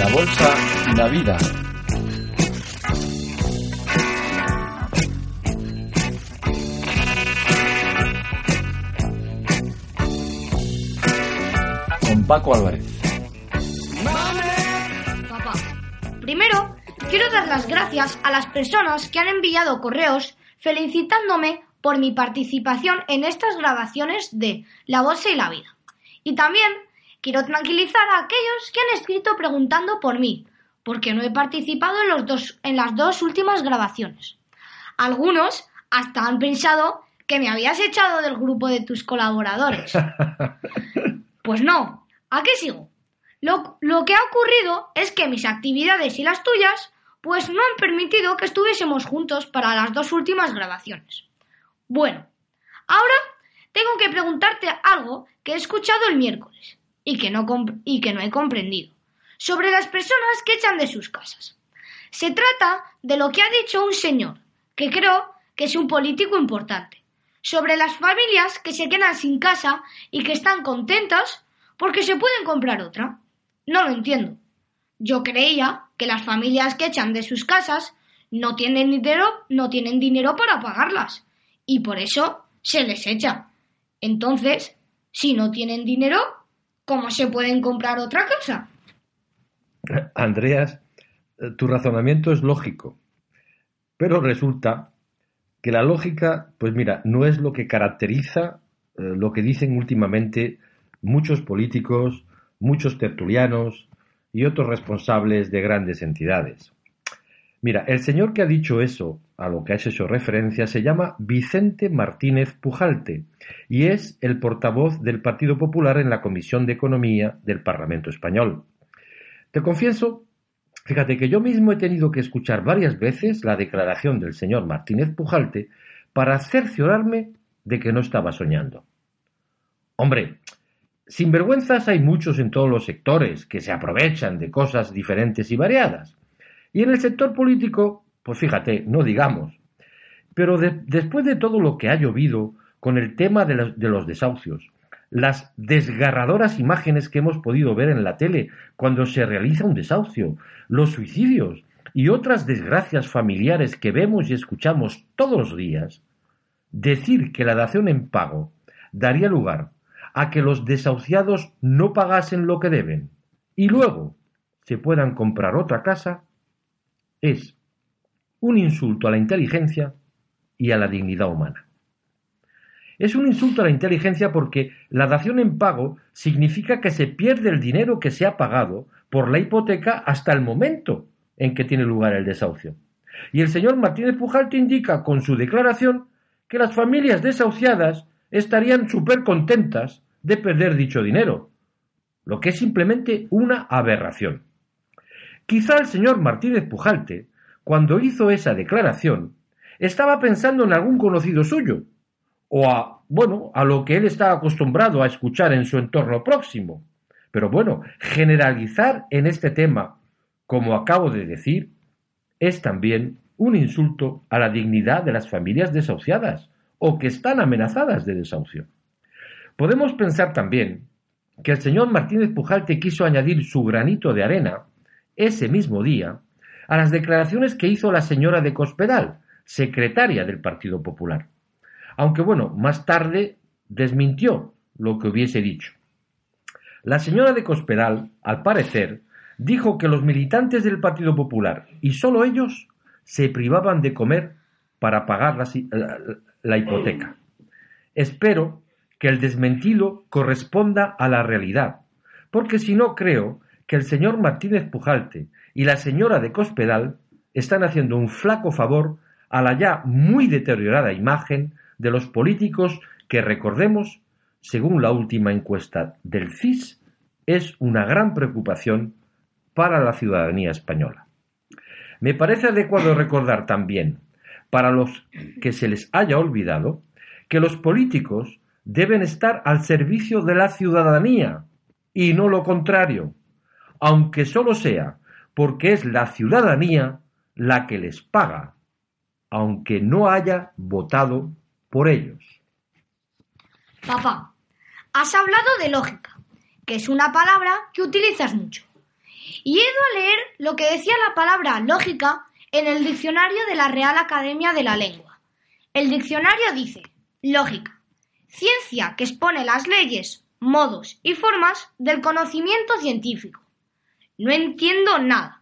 La bolsa y la vida. Con Paco Álvarez. Papá, primero quiero dar las gracias a las personas que han enviado correos felicitándome por mi participación en estas grabaciones de La Bolsa y la Vida. Y también quiero tranquilizar a aquellos que han escrito preguntando por mí, porque no he participado en, los dos, en las dos últimas grabaciones. Algunos hasta han pensado que me habías echado del grupo de tus colaboradores. Pues no, ¿a qué sigo? Lo, lo que ha ocurrido es que mis actividades y las tuyas pues no han permitido que estuviésemos juntos para las dos últimas grabaciones. Bueno, ahora tengo que preguntarte algo que he escuchado el miércoles y que no, y que no he comprendido, sobre las personas que echan de sus casas. Se trata de lo que ha dicho un señor, que creo que es un político importante, sobre las familias que se quedan sin casa y que están contentas porque se pueden comprar otra. No lo entiendo. Yo creía que las familias que echan de sus casas no tienen dinero, no tienen dinero para pagarlas y por eso se les echa. Entonces, si no tienen dinero, ¿cómo se pueden comprar otra casa? Andreas, eh, tu razonamiento es lógico, pero resulta que la lógica, pues mira, no es lo que caracteriza eh, lo que dicen últimamente muchos políticos, muchos tertulianos y otros responsables de grandes entidades. Mira, el señor que ha dicho eso, a lo que has hecho referencia, se llama Vicente Martínez Pujalte y es el portavoz del Partido Popular en la Comisión de Economía del Parlamento Español. Te confieso, fíjate que yo mismo he tenido que escuchar varias veces la declaración del señor Martínez Pujalte para cerciorarme de que no estaba soñando. Hombre, sinvergüenzas hay muchos en todos los sectores que se aprovechan de cosas diferentes y variadas. Y en el sector político, pues fíjate, no digamos. Pero después de todo lo que ha llovido con el tema de los, de los desahucios, las desgarradoras imágenes que hemos podido ver en la tele cuando se realiza un desahucio, los suicidios y otras desgracias familiares que vemos y escuchamos todos los días, decir que la dación en pago daría lugar a que los desahuciados no pagasen lo que deben y luego se puedan comprar otra casa es un insulto a la inteligencia y a la dignidad humana. Es un insulto a la inteligencia porque la dación en pago significa que se pierde el dinero que se ha pagado por la hipoteca hasta el momento en que tiene lugar el desahucio. Y el señor Martínez Pujalte indica con su declaración que las familias desahuciadas estarían súper contentas de perder dicho dinero, lo que es simplemente una aberración. Quizá el señor Martínez Pujalte, cuando hizo esa declaración, estaba pensando en algún conocido suyo, o a, bueno, a lo que él está acostumbrado a escuchar en su entorno próximo. Pero bueno, generalizar en este tema, como acabo de decir, es también un insulto a la dignidad de las familias desahuciadas o que están amenazadas de desahucio. Podemos pensar también que el señor Martínez Pujalte quiso añadir su granito de arena ese mismo día a las declaraciones que hizo la señora de Cospedal, secretaria del Partido Popular. Aunque bueno, más tarde desmintió lo que hubiese dicho. La señora de Cospedal, al parecer, dijo que los militantes del Partido Popular y solo ellos se privaban de comer para pagar la, la hipoteca. Espero que el desmentido corresponda a la realidad, porque si no creo que el señor Martínez Pujalte y la señora de Cospedal están haciendo un flaco favor a la ya muy deteriorada imagen de los políticos que, recordemos, según la última encuesta del CIS, es una gran preocupación para la ciudadanía española. Me parece adecuado recordar también, para los que se les haya olvidado, que los políticos deben estar al servicio de la ciudadanía y no lo contrario aunque solo sea porque es la ciudadanía la que les paga, aunque no haya votado por ellos. Papá, has hablado de lógica, que es una palabra que utilizas mucho. y he ido a leer lo que decía la palabra lógica en el diccionario de la Real Academia de la Lengua. El diccionario dice lógica, ciencia que expone las leyes, modos y formas del conocimiento científico. No entiendo nada.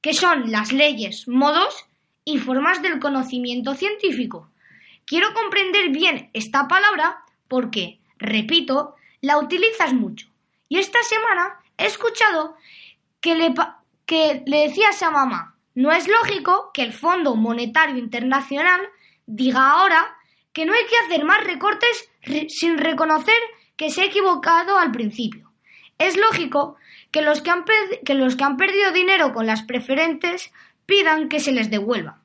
¿Qué son las leyes, modos y formas del conocimiento científico? Quiero comprender bien esta palabra porque, repito, la utilizas mucho. Y esta semana he escuchado que le, que le decías a mamá, no es lógico que el Fondo Monetario Internacional diga ahora que no hay que hacer más recortes sin reconocer que se ha equivocado al principio. Es lógico que los que, han perdido dinero con las preferentes pidan que se les devuelva.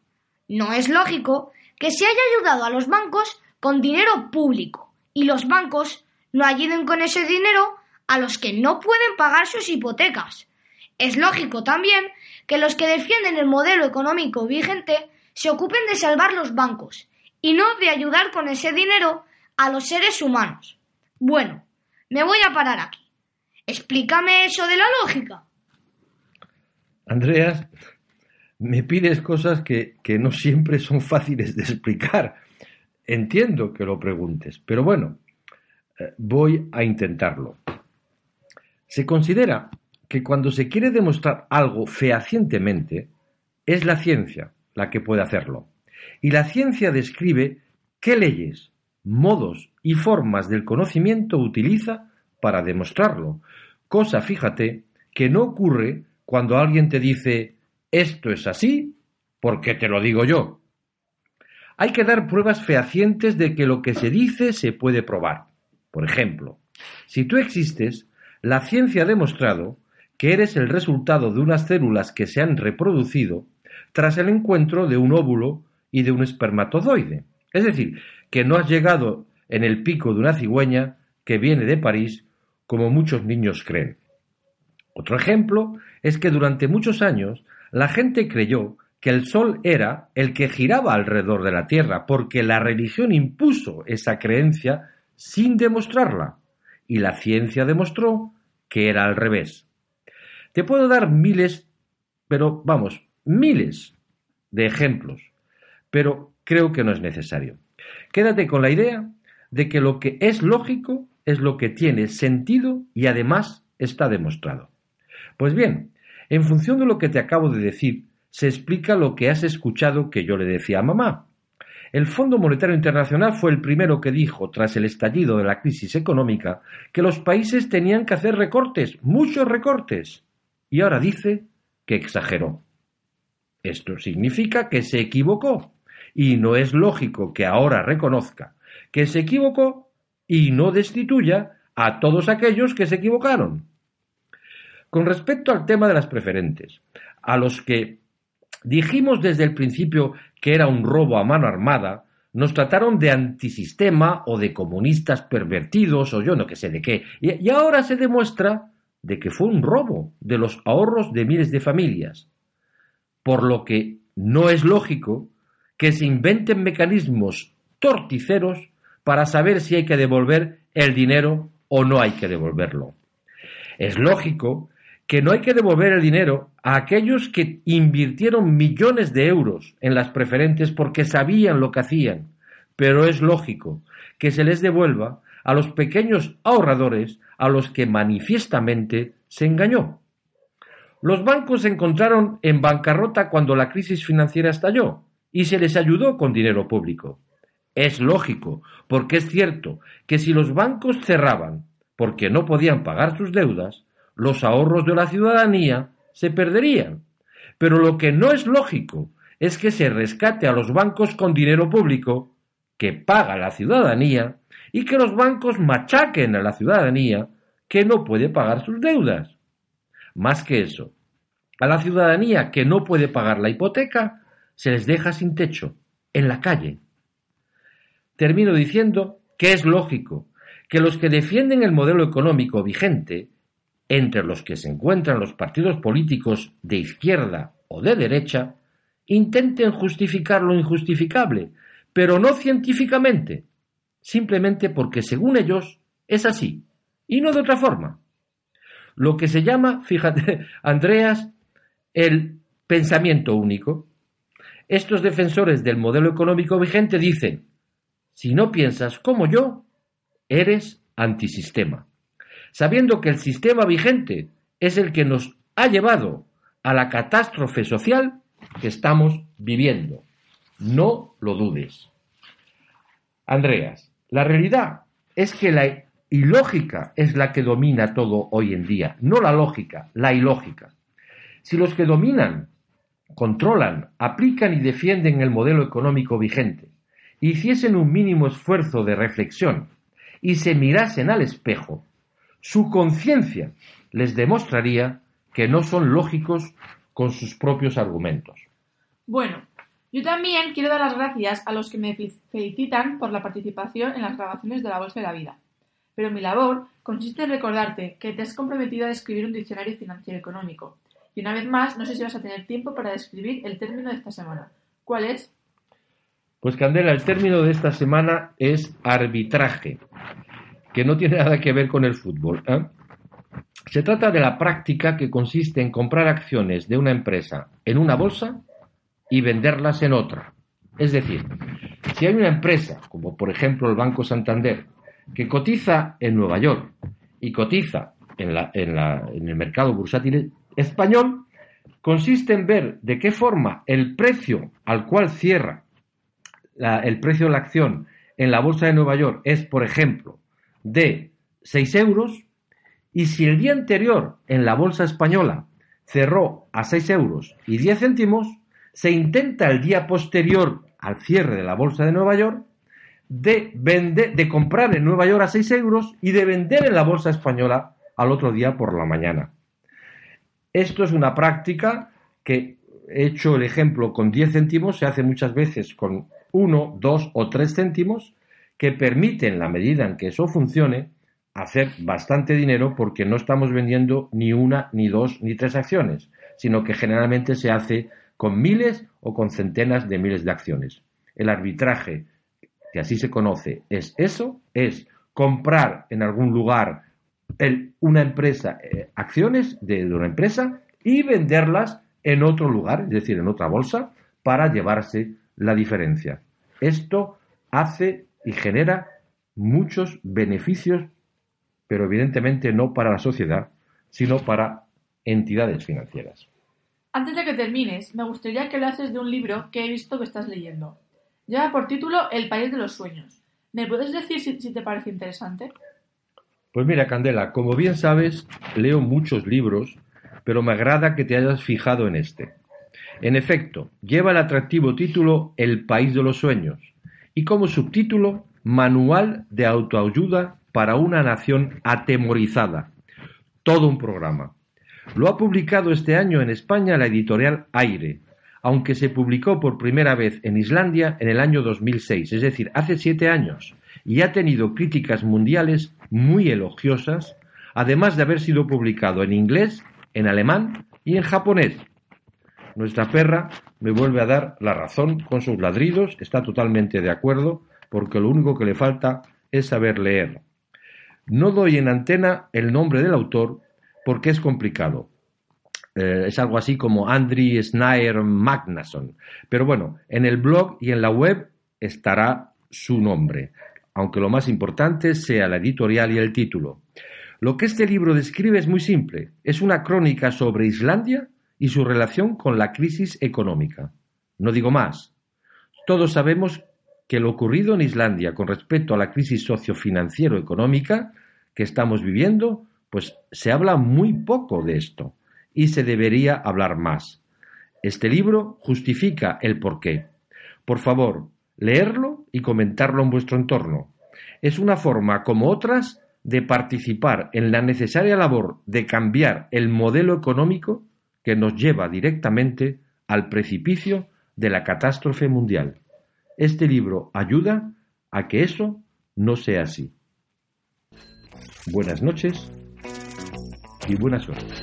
No es lógico que se haya ayudado a los bancos con dinero público y los bancos no ayuden con ese dinero a los que no pueden pagar sus hipotecas. Es lógico también que los que defienden el modelo económico vigente se ocupen de salvar los bancos y no de ayudar con ese dinero a los seres humanos. Bueno, me voy a parar aquí. Explícame eso de la lógica. Andreas, me pides cosas que, que no siempre son fáciles de explicar. Entiendo que lo preguntes, pero bueno, eh, voy a intentarlo. Se considera que cuando se quiere demostrar algo fehacientemente, es la ciencia la que puede hacerlo. Y la ciencia describe qué leyes, modos y formas del conocimiento utiliza para demostrarlo. Cosa, fíjate, que no ocurre cuando alguien te dice esto es así porque te lo digo yo. Hay que dar pruebas fehacientes de que lo que se dice se puede probar. Por ejemplo, si tú existes, la ciencia ha demostrado que eres el resultado de unas células que se han reproducido tras el encuentro de un óvulo y de un espermatozoide. Es decir, que no has llegado en el pico de una cigüeña que viene de París, como muchos niños creen. Otro ejemplo es que durante muchos años la gente creyó que el Sol era el que giraba alrededor de la Tierra, porque la religión impuso esa creencia sin demostrarla, y la ciencia demostró que era al revés. Te puedo dar miles, pero vamos, miles de ejemplos, pero creo que no es necesario. Quédate con la idea de que lo que es lógico es lo que tiene sentido y además está demostrado. Pues bien, en función de lo que te acabo de decir, se explica lo que has escuchado que yo le decía a mamá. El Fondo Monetario Internacional fue el primero que dijo, tras el estallido de la crisis económica, que los países tenían que hacer recortes, muchos recortes. Y ahora dice que exageró. Esto significa que se equivocó y no es lógico que ahora reconozca que se equivocó y no destituya a todos aquellos que se equivocaron. Con respecto al tema de las preferentes, a los que dijimos desde el principio que era un robo a mano armada, nos trataron de antisistema o de comunistas pervertidos o yo no que sé de qué, y, ahora se demuestra de que fue un robo de los ahorros de miles de familias, por lo que no es lógico que se inventen mecanismos torticeros para saber si hay que devolver el dinero o no hay que devolverlo. Es lógico que no hay que devolver el dinero a aquellos que invirtieron millones de euros en las preferentes porque sabían lo que hacían, pero es lógico que se les devuelva a los pequeños ahorradores a los que manifiestamente se engañó. Los bancos se encontraron en bancarrota cuando la crisis financiera estalló y se les ayudó con dinero público. Es lógico, porque es cierto que si los bancos cerraban porque no podían pagar sus deudas, los ahorros de la ciudadanía se perderían. Pero lo que no es lógico es que se rescate a los bancos con dinero público que paga la ciudadanía y que los bancos machaquen a la ciudadanía que no puede pagar sus deudas. Más que eso, a la ciudadanía que no puede pagar la hipoteca se les deja sin techo, en la calle. Termino diciendo que es lógico que los que defienden el modelo económico vigente, entre los que se encuentran los partidos políticos de izquierda o de derecha, intenten justificar lo injustificable, pero no científicamente, simplemente porque según ellos es así, y no de otra forma. lo que se llama, fíjate, Andreas, el pensamiento único. Estos defensores del modelo económico vigente dicen, si no piensas como yo, eres antisistema, sabiendo que el sistema vigente es el que nos ha llevado a la catástrofe social que estamos viviendo. No lo dudes. Andreas, la realidad es que la ilógica es la que domina todo hoy en día, no la lógica, la ilógica. Si los que dominan, controlan, aplican y defienden el modelo económico vigente, hiciesen un mínimo esfuerzo de reflexión y se mirasen al espejo, su conciencia les demostraría que no son lógicos con sus propios argumentos. Bueno, yo también quiero dar las gracias a los que me felicitan por la participación en las grabaciones de la Bolsa de la Vida. Pero mi labor consiste en recordarte que te has comprometido a escribir un diccionario financiero económico. Y una vez más, no sé si vas a tener tiempo para describir el término de esta semana. ¿Cuál es? Pues Candela, el término de esta semana es arbitraje, que no tiene nada que ver con el fútbol. ¿eh? Se trata de la práctica que consiste en comprar acciones de una empresa en una bolsa y venderlas en otra. Es decir, si hay una empresa, como por ejemplo el Banco Santander, que cotiza en Nueva York y cotiza en, el mercado bursátil español, consiste en ver de qué forma el precio al cual cierra el precio de la acción en la bolsa de Nueva York es, por ejemplo, de 6 euros, y si el día anterior en la bolsa española cerró a 6 euros y 10 céntimos, se intenta el día posterior al cierre de la bolsa de Nueva York de, vender, de comprar en Nueva York a 6 euros y de vender en la bolsa española al otro día por la mañana. Esto es una práctica que he hecho el ejemplo con 10 céntimos, se hace muchas veces con 1, 2 o 3 céntimos, que permiten, la medida en que eso funcione, hacer bastante dinero porque no estamos vendiendo ni una, ni dos, ni tres acciones, sino que generalmente se hace con miles o con centenas de miles de acciones. El arbitraje, que así se conoce, es eso, es comprar en algún lugar una empresa, eh, acciones de, de una empresa y venderlas en otro lugar, es decir, en otra bolsa, para llevarse la diferencia. Esto hace y genera muchos beneficios, pero evidentemente no para la sociedad, sino para entidades financieras. Antes de que termines, me gustaría que hablases de un libro que he visto que estás leyendo. Lleva por título El País de los Sueños. ¿Me puedes decir si, te parece interesante? Pues mira, Candela, como bien sabes, leo muchos libros, pero me agrada que te hayas fijado en este. En efecto, lleva el atractivo título El País de los Sueños y como subtítulo Manual de autoayuda para una nación atemorizada. Todo un programa. Lo ha publicado este año en España la editorial Aire, aunque se publicó por primera vez en Islandia en el año 2006, es decir, hace siete años, y ha tenido críticas mundiales muy elogiosas, además de haber sido publicado en inglés, en alemán y en japonés. Nuestra perra me vuelve a dar la razón con sus ladridos, está totalmente de acuerdo, porque lo único que le falta es saber leer. No doy en antena el nombre del autor porque es complicado. Eh, es algo así como Andri Snyder Magnason. Pero bueno, en el blog y en la web estará su nombre, aunque lo más importante sea la editorial y el título. Lo que este libro describe es muy simple. Es una crónica sobre Islandia y su relación con la crisis económica. No digo más. Todos sabemos que lo ocurrido en Islandia con respecto a la crisis sociofinanciero-económica que estamos viviendo pues se habla muy poco de esto y se debería hablar más. Este libro justifica el porqué. Por favor, leerlo y comentarlo en vuestro entorno. Es una forma, como otras, de participar en la necesaria labor de cambiar el modelo económico que nos lleva directamente al precipicio de la catástrofe mundial. Este libro ayuda a que eso no sea así. Buenas noches y buena suerte.